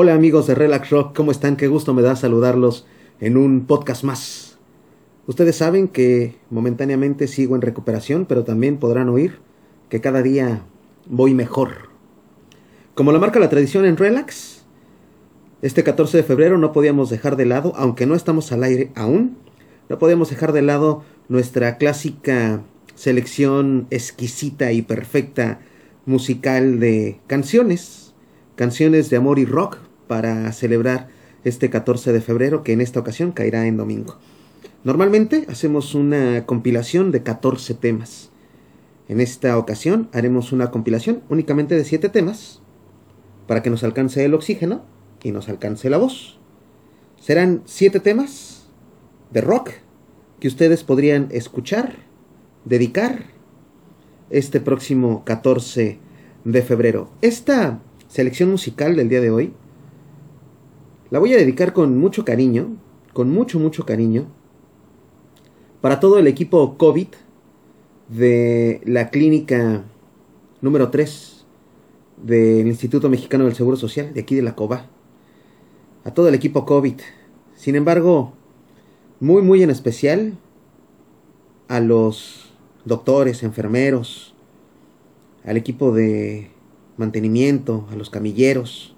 Hola amigos de Relax Rock, ¿cómo están? Qué gusto me da saludarlos en un podcast más. Ustedes saben que momentáneamente sigo en recuperación, pero también podrán oír que cada día voy mejor. Como lo marca la tradición en Relax, este 14 de febrero no podíamos dejar de lado, aunque no estamos al aire aún, no podíamos dejar de lado nuestra clásica selección exquisita y perfecta musical de canciones, canciones de amor y rock para celebrar este 14 de febrero, que en esta ocasión caerá en domingo. Normalmente hacemos una compilación de 14 temas. En esta ocasión haremos una compilación únicamente de 7 temas para que nos alcance el oxígeno y nos alcance la voz. Serán 7 temas de rock que ustedes podrían escuchar, dedicar este próximo 14 de febrero. Esta selección musical del día de hoy la voy a dedicar con mucho cariño, con mucho, mucho cariño, para todo el equipo COVID de la clínica número 3 del Instituto Mexicano del Seguro Social, de aquí de la COBA. A todo el equipo COVID. Sin embargo, muy, muy en especial a los doctores, enfermeros, al equipo de mantenimiento, a los camilleros,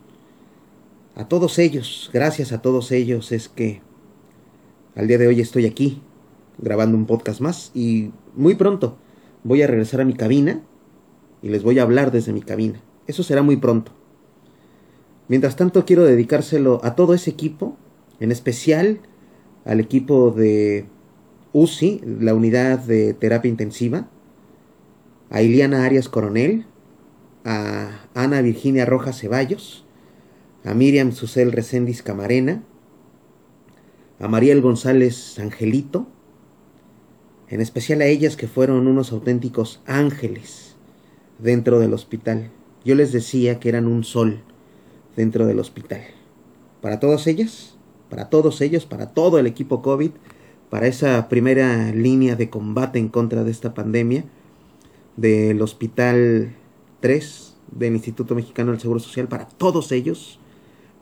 a todos ellos, gracias a todos ellos es que al día de hoy estoy aquí grabando un podcast más y muy pronto voy a regresar a mi cabina y les voy a hablar desde mi cabina. Eso será muy pronto. Mientras tanto quiero dedicárselo a todo ese equipo, en especial al equipo de UCI, la unidad de terapia intensiva, a Iliana Arias Coronel, a Ana Virginia Rojas Ceballos, a Miriam Susel Recendis Camarena, a Mariel González Angelito, en especial a ellas que fueron unos auténticos ángeles dentro del hospital. Yo les decía que eran un sol dentro del hospital. Para todas ellas, para todos ellos, para todo el equipo COVID, para esa primera línea de combate en contra de esta pandemia del Hospital 3 del Instituto Mexicano del Seguro Social, para todos ellos,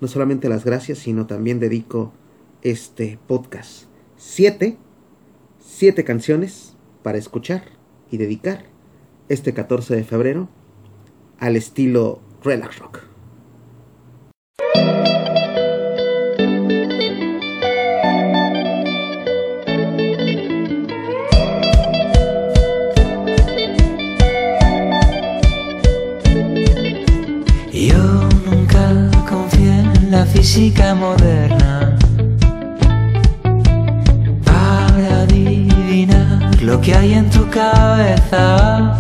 no solamente las gracias, sino también dedico este podcast. Siete, siete canciones para escuchar y dedicar este 14 de febrero al estilo relax rock. Física moderna para adivinar lo que hay en tu cabeza.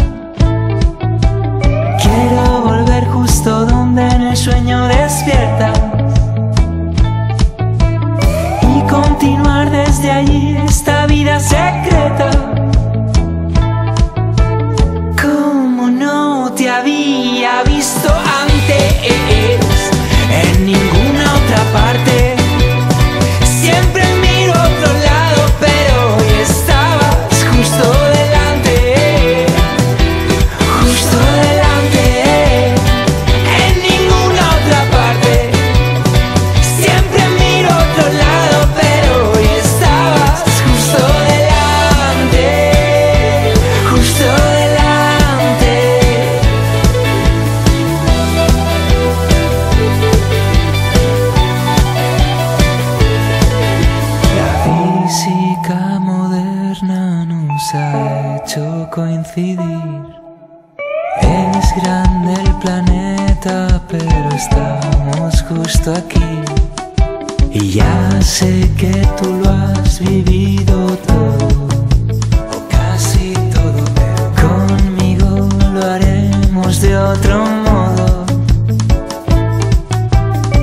Quiero volver justo donde en el sueño despiertas y continuar desde allí esta vida secreta. Ha hecho coincidir. Es grande el planeta, pero estamos justo aquí. Y ya sé que tú lo has vivido todo, o casi todo, conmigo lo haremos de otro modo.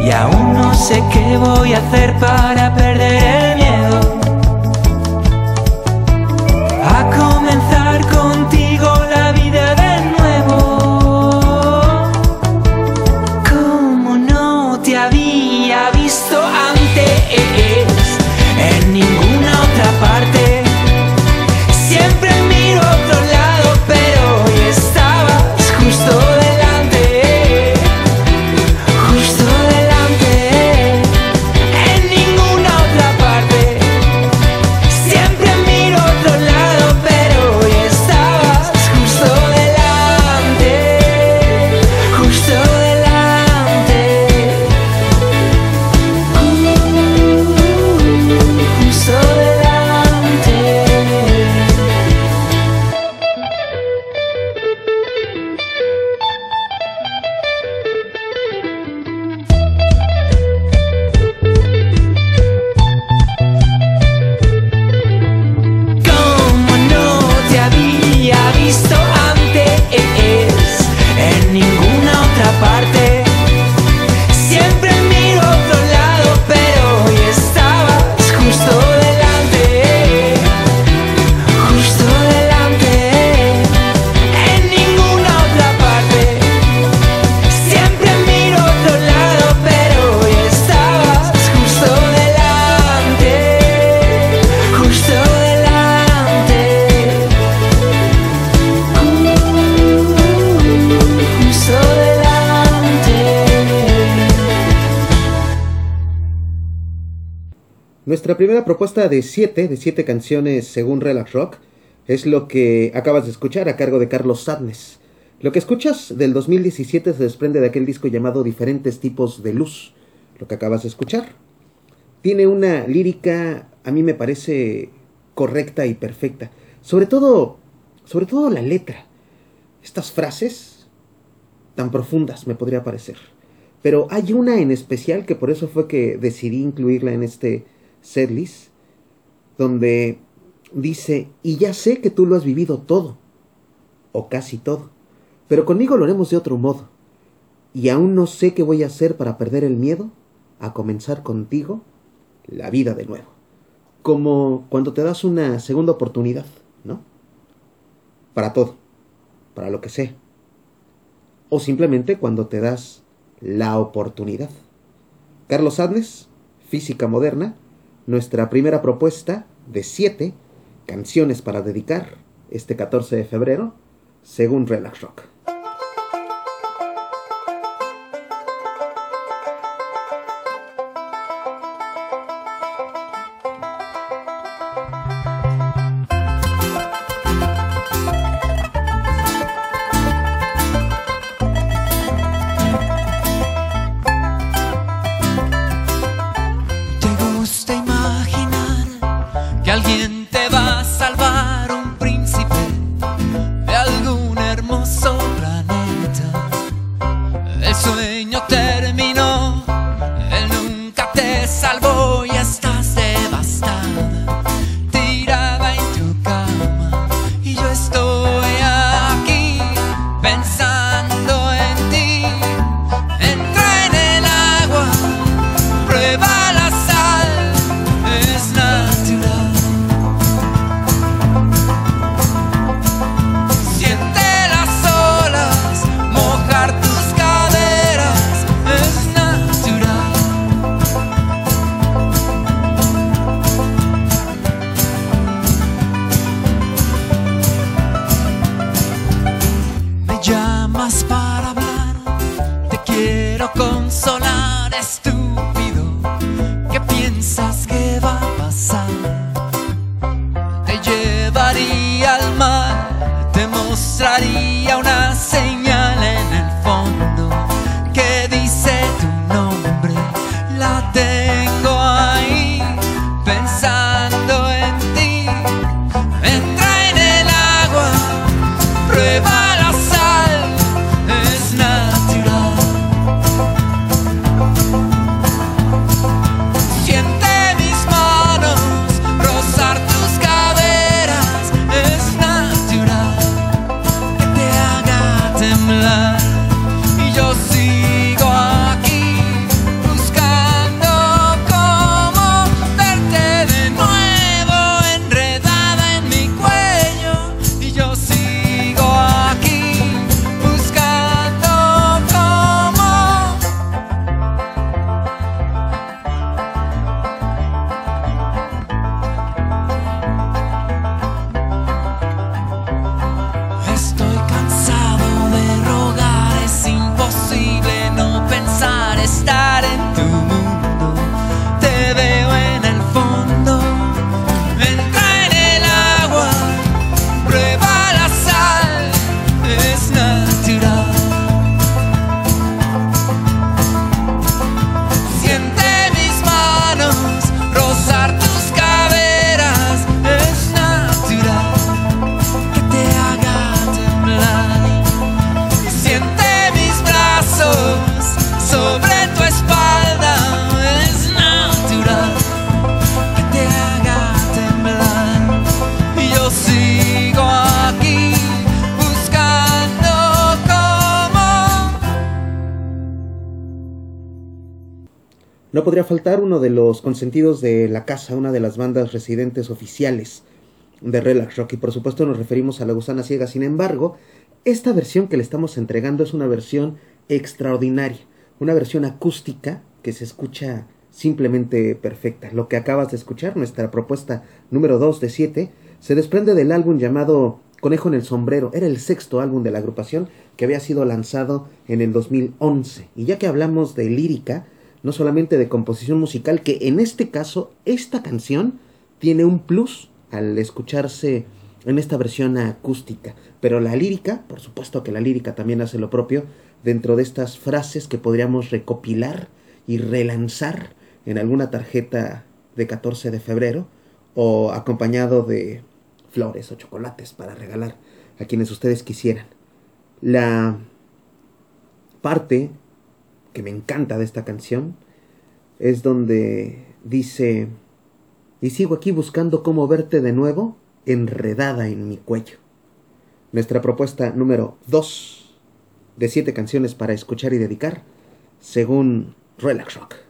Y aún no sé qué voy a hacer para perder el propuesta de siete, de siete canciones según Relax Rock, es lo que acabas de escuchar a cargo de Carlos Sadness. Lo que escuchas del 2017 se desprende de aquel disco llamado Diferentes tipos de luz, lo que acabas de escuchar. Tiene una lírica, a mí me parece correcta y perfecta. Sobre todo, sobre todo la letra. Estas frases tan profundas me podría parecer. Pero hay una en especial que por eso fue que decidí incluirla en este setlist, donde dice, y ya sé que tú lo has vivido todo, o casi todo, pero conmigo lo haremos de otro modo, y aún no sé qué voy a hacer para perder el miedo a comenzar contigo la vida de nuevo. Como cuando te das una segunda oportunidad, ¿no? Para todo, para lo que sea. O simplemente cuando te das la oportunidad. Carlos Adnes, Física Moderna, nuestra primera propuesta de siete canciones para dedicar este 14 de febrero, según Relax Rock. No de la casa, una de las bandas residentes oficiales de Relax Rock y por supuesto nos referimos a La Gusana Ciega. Sin embargo, esta versión que le estamos entregando es una versión extraordinaria, una versión acústica que se escucha simplemente perfecta. Lo que acabas de escuchar, nuestra propuesta número 2 de 7, se desprende del álbum llamado Conejo en el Sombrero. Era el sexto álbum de la agrupación que había sido lanzado en el 2011. Y ya que hablamos de lírica, no solamente de composición musical, que en este caso esta canción tiene un plus al escucharse en esta versión acústica, pero la lírica, por supuesto que la lírica también hace lo propio dentro de estas frases que podríamos recopilar y relanzar en alguna tarjeta de 14 de febrero o acompañado de flores o chocolates para regalar a quienes ustedes quisieran. La parte que me encanta de esta canción es donde dice, y sigo aquí buscando cómo verte de nuevo enredada en mi cuello. Nuestra propuesta número 2 de siete canciones para escuchar y dedicar, según Relax Rock.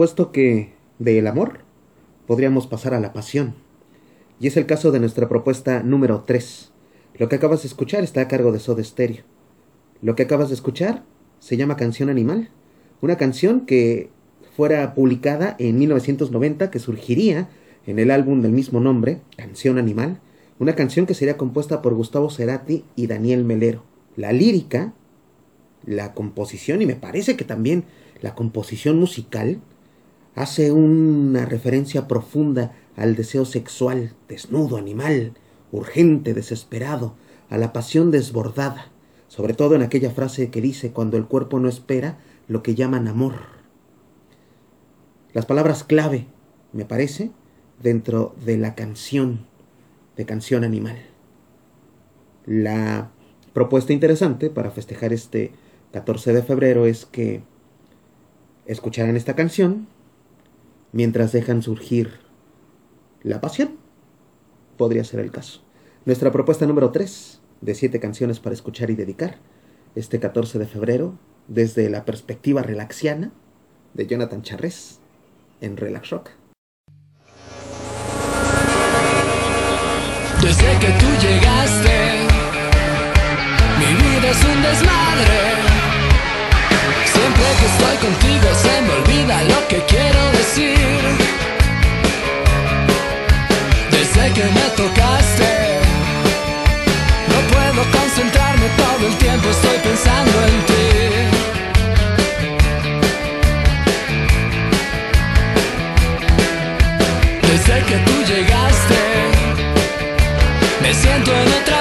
Supuesto que del amor podríamos pasar a la pasión. Y es el caso de nuestra propuesta número 3. Lo que acabas de escuchar está a cargo de Soda Stereo. Lo que acabas de escuchar se llama Canción Animal, una canción que fuera publicada en 1990, que surgiría en el álbum del mismo nombre, Canción Animal, una canción que sería compuesta por Gustavo Cerati y Daniel Melero. La lírica, la composición y me parece que también la composición musical hace una referencia profunda al deseo sexual, desnudo, animal, urgente, desesperado, a la pasión desbordada, sobre todo en aquella frase que dice cuando el cuerpo no espera lo que llaman amor. Las palabras clave, me parece, dentro de la canción, de canción animal. La propuesta interesante para festejar este 14 de febrero es que escucharan esta canción mientras dejan surgir la pasión. Podría ser el caso. Nuestra propuesta número 3 de 7 canciones para escuchar y dedicar este 14 de febrero desde la perspectiva relaxiana de Jonathan Charres en Relax Rock. Desde que tú llegaste, mi vida es un desmadre. Que estoy contigo se me olvida lo que quiero decir. Desde que me tocaste, no puedo concentrarme todo el tiempo, estoy pensando en ti. Desde que tú llegaste, me siento en otra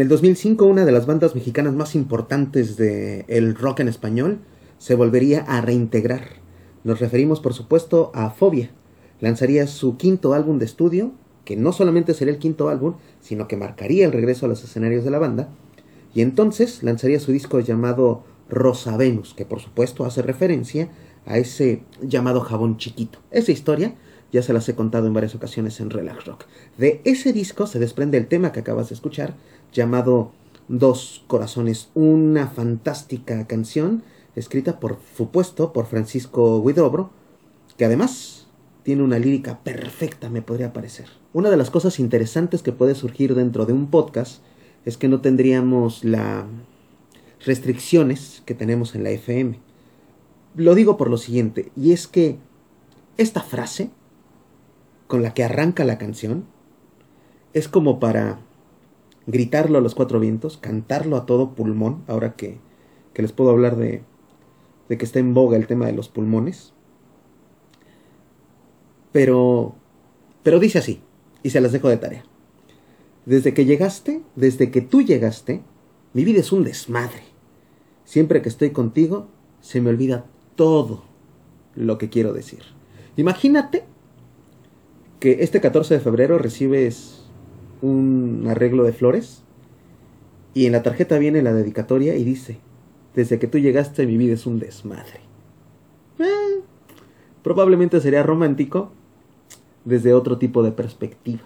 En el 2005, una de las bandas mexicanas más importantes de el rock en español se volvería a reintegrar. Nos referimos, por supuesto, a Fobia. Lanzaría su quinto álbum de estudio, que no solamente sería el quinto álbum, sino que marcaría el regreso a los escenarios de la banda. Y entonces lanzaría su disco llamado Rosa Venus, que por supuesto hace referencia a ese llamado jabón chiquito. Esa historia ya se las he contado en varias ocasiones en Relax Rock. De ese disco se desprende el tema que acabas de escuchar, llamado Dos Corazones, una fantástica canción escrita por supuesto por Francisco Guidobro, que además tiene una lírica perfecta, me podría parecer. Una de las cosas interesantes que puede surgir dentro de un podcast es que no tendríamos las restricciones que tenemos en la FM. Lo digo por lo siguiente, y es que esta frase con la que arranca la canción es como para gritarlo a los cuatro vientos, cantarlo a todo pulmón, ahora que, que les puedo hablar de, de que está en boga el tema de los pulmones. Pero, pero dice así, y se las dejo de tarea. Desde que llegaste, desde que tú llegaste, mi vida es un desmadre. Siempre que estoy contigo, se me olvida todo lo que quiero decir. Imagínate que este 14 de febrero recibes un arreglo de flores y en la tarjeta viene la dedicatoria y dice, desde que tú llegaste mi vida es un desmadre. Eh, probablemente sería romántico desde otro tipo de perspectiva,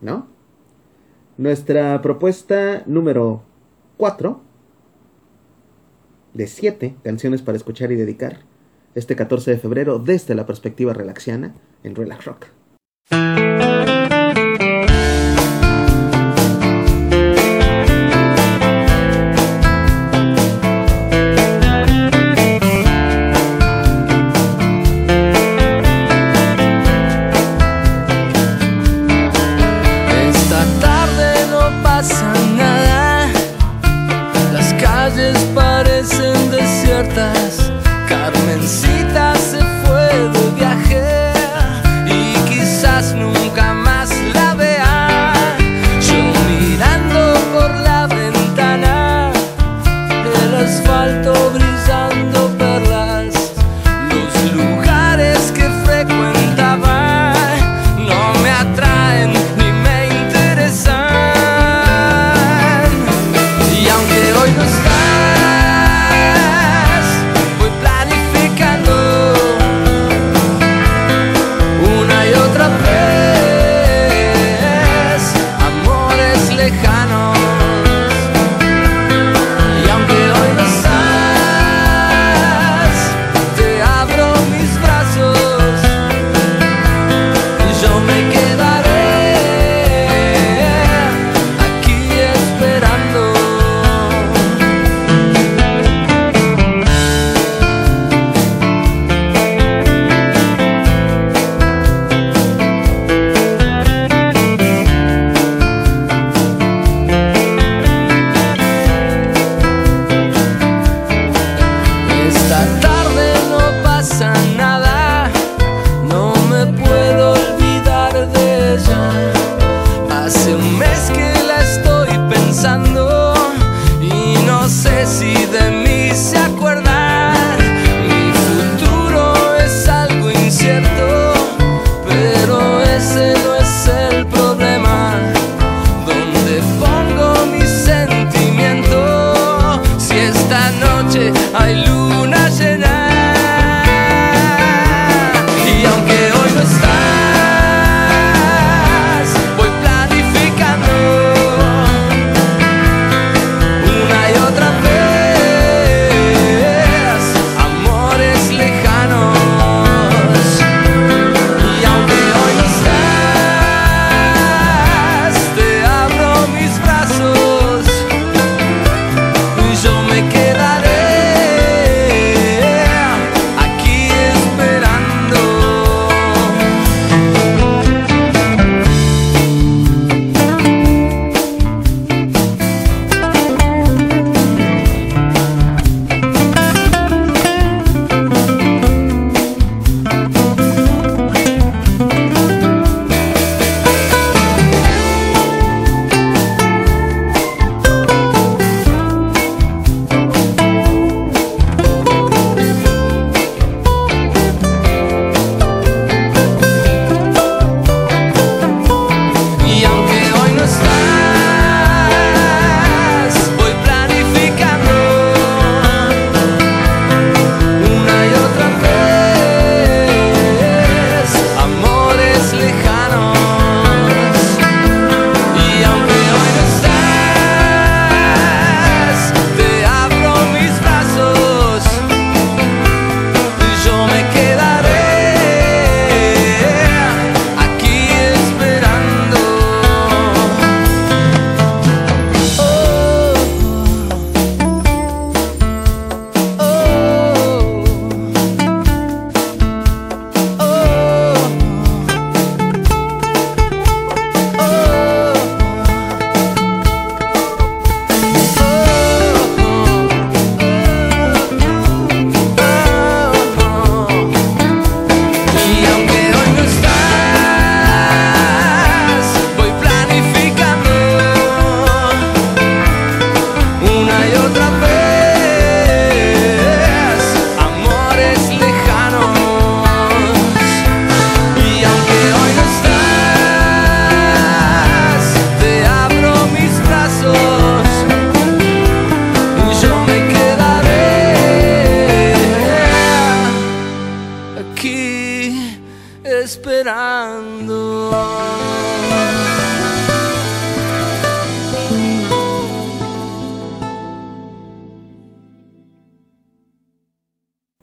¿no? Nuestra propuesta número 4 de 7 canciones para escuchar y dedicar este 14 de febrero desde la perspectiva relaxiana en Relax Rock.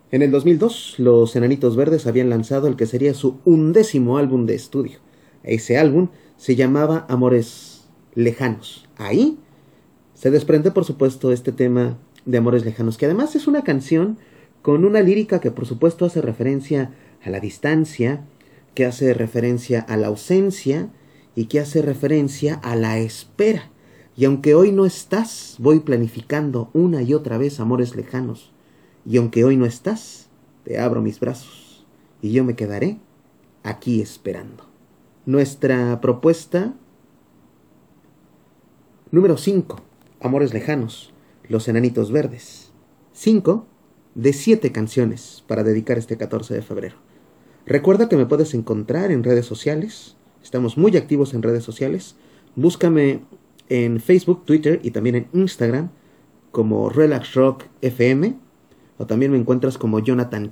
En el 2002, los Enanitos Verdes habían lanzado el que sería su undécimo álbum de estudio. Ese álbum se llamaba Amores Lejanos. Ahí se desprende, por supuesto, este tema de Amores Lejanos, que además es una canción con una lírica que, por supuesto, hace referencia a la distancia, que hace referencia a la ausencia y que hace referencia a la espera. Y aunque hoy no estás, voy planificando una y otra vez amores lejanos y aunque hoy no estás, te abro mis brazos y yo me quedaré aquí esperando. Nuestra propuesta número 5, Amores Lejanos, Los Enanitos Verdes. 5 de 7 canciones para dedicar este 14 de febrero. Recuerda que me puedes encontrar en redes sociales. Estamos muy activos en redes sociales. Búscame en Facebook, Twitter y también en Instagram como Relax Rock FM o también me encuentras como Jonathan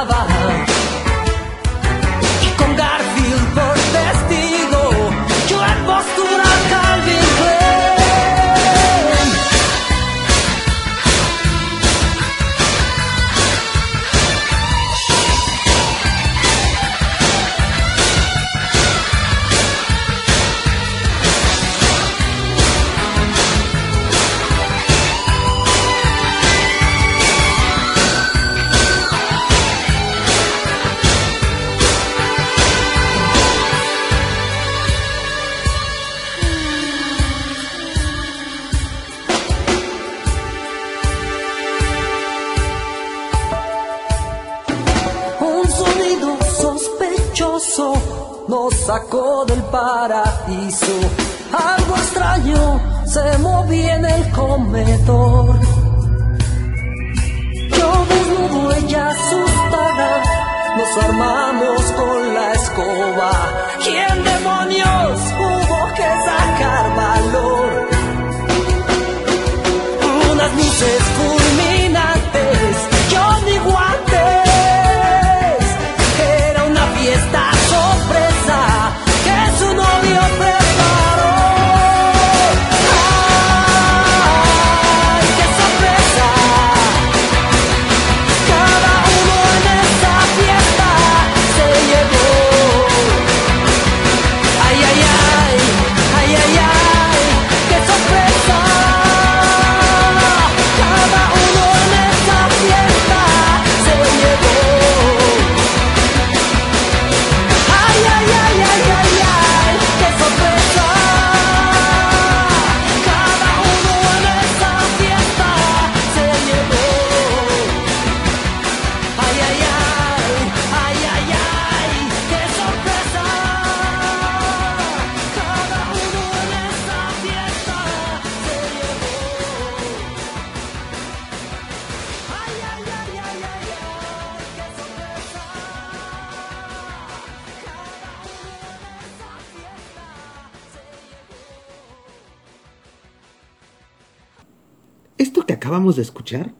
de escuchar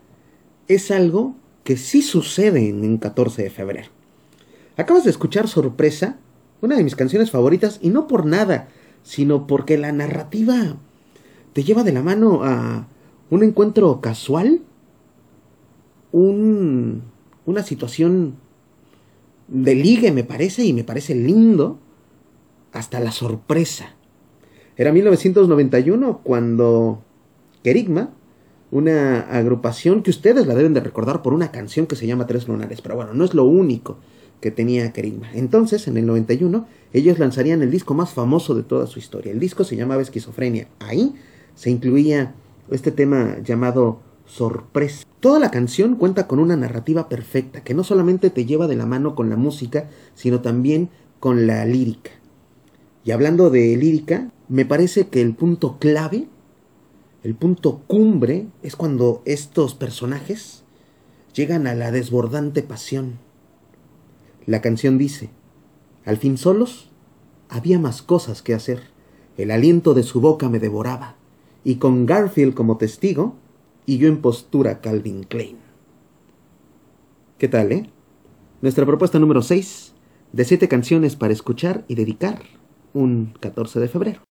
es algo que sí sucede en un 14 de febrero. Acabas de escuchar Sorpresa, una de mis canciones favoritas, y no por nada, sino porque la narrativa te lleva de la mano a un encuentro casual, un- una situación de ligue, me parece, y me parece lindo, hasta la sorpresa. Era 1991 cuando Kerigma, una agrupación que ustedes la deben de recordar por una canción que se llama Tres Lunares, pero bueno, no es lo único que tenía Kerigma. Entonces, en el 91, ellos lanzarían el disco más famoso de toda su historia. El disco se llamaba Esquizofrenia. Ahí se incluía este tema llamado Sorpresa. Toda la canción cuenta con una narrativa perfecta, que no solamente te lleva de la mano con la música, sino también con la lírica. Y hablando de lírica, me parece que el punto clave, el punto cumbre, es cuando estos personajes llegan a la desbordante pasión. La canción dice, al fin solos, había más cosas que hacer. El aliento de su boca me devoraba, y con Garfield como testigo, y yo en postura Calvin Klein. ¿Qué tal, eh? Nuestra propuesta número 6, de siete canciones para escuchar y dedicar un 14 de febrero.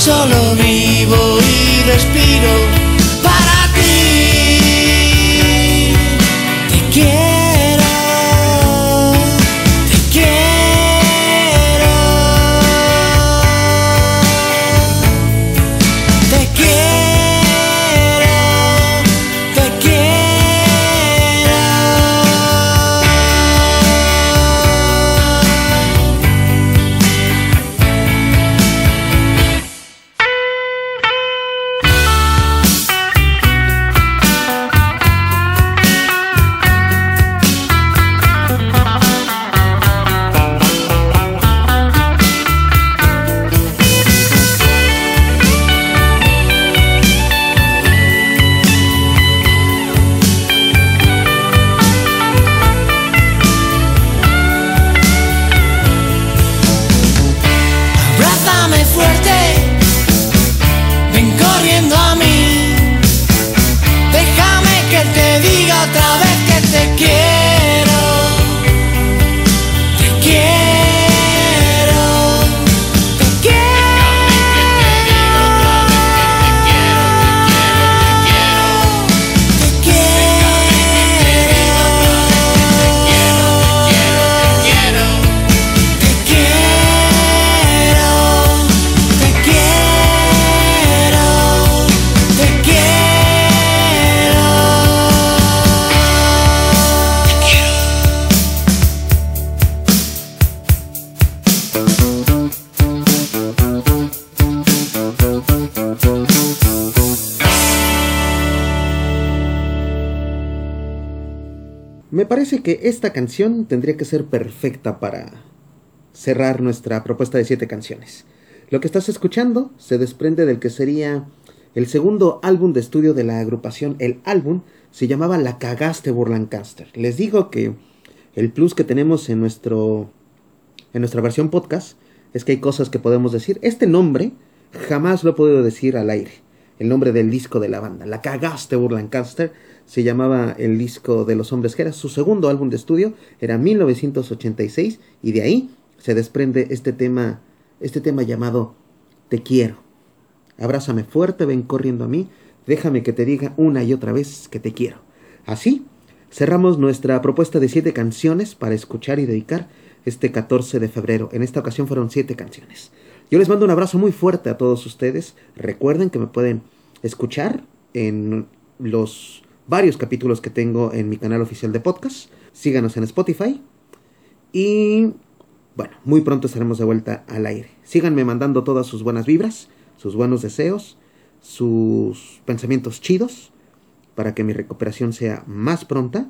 Solo vivo y respiro para que esta canción tendría que ser perfecta para cerrar nuestra propuesta de siete canciones. Lo que estás escuchando se desprende del que sería el segundo álbum de estudio de la agrupación. El álbum se llamaba La Cagaste Burlancaster. Les digo que el plus que tenemos en nuestro en nuestra versión podcast es que hay cosas que podemos decir. Este nombre jamás lo he podido decir al aire. El nombre del disco de la banda. La Cagaste Burlancaster se llamaba el disco de los hombres que era su segundo álbum de estudio, era 1986 y de ahí se desprende este tema, este tema llamado Te quiero. Abrázame fuerte, ven corriendo a mí, déjame que te diga una y otra vez que te quiero. Así cerramos nuestra propuesta de siete canciones para escuchar y dedicar este 14 de febrero. En esta ocasión fueron siete canciones. Yo les mando un abrazo muy fuerte a todos ustedes. Recuerden que me pueden escuchar en los varios capítulos que tengo en mi canal oficial de podcast. Síganos en Spotify. Y bueno, muy pronto estaremos de vuelta al aire. Síganme mandando todas sus buenas vibras, sus buenos deseos, sus pensamientos chidos, para que mi recuperación sea más pronta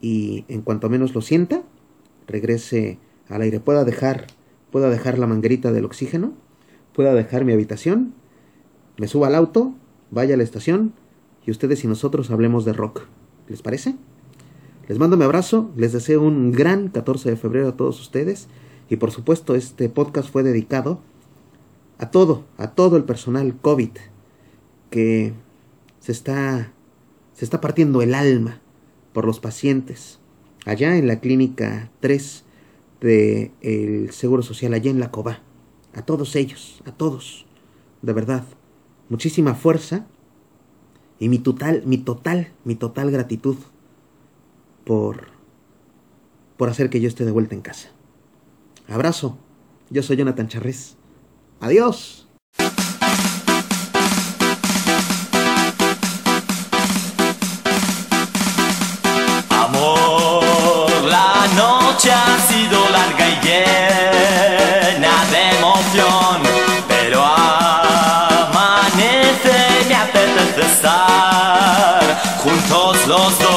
y en cuanto menos lo sienta, regrese al aire. Pueda dejar, pueda dejar la manguerita del oxígeno, pueda dejar mi habitación, me suba al auto, vaya a la estación, y ustedes y nosotros hablemos de rock. ¿Les parece? Les mando mi abrazo, les deseo un gran 14 de febrero a todos ustedes y por supuesto este podcast fue dedicado a todo, a todo el personal COVID que se está se está partiendo el alma por los pacientes allá en la clínica 3 de el Seguro Social allá en la Coba. A todos ellos, a todos. De verdad, muchísima fuerza y mi total, mi total, mi total gratitud por, por hacer que yo esté de vuelta en casa. Abrazo. Yo soy Jonathan Charres. Adiós. La noche ha sido llena de emoción, pero amanece me apetece estar juntos los dos.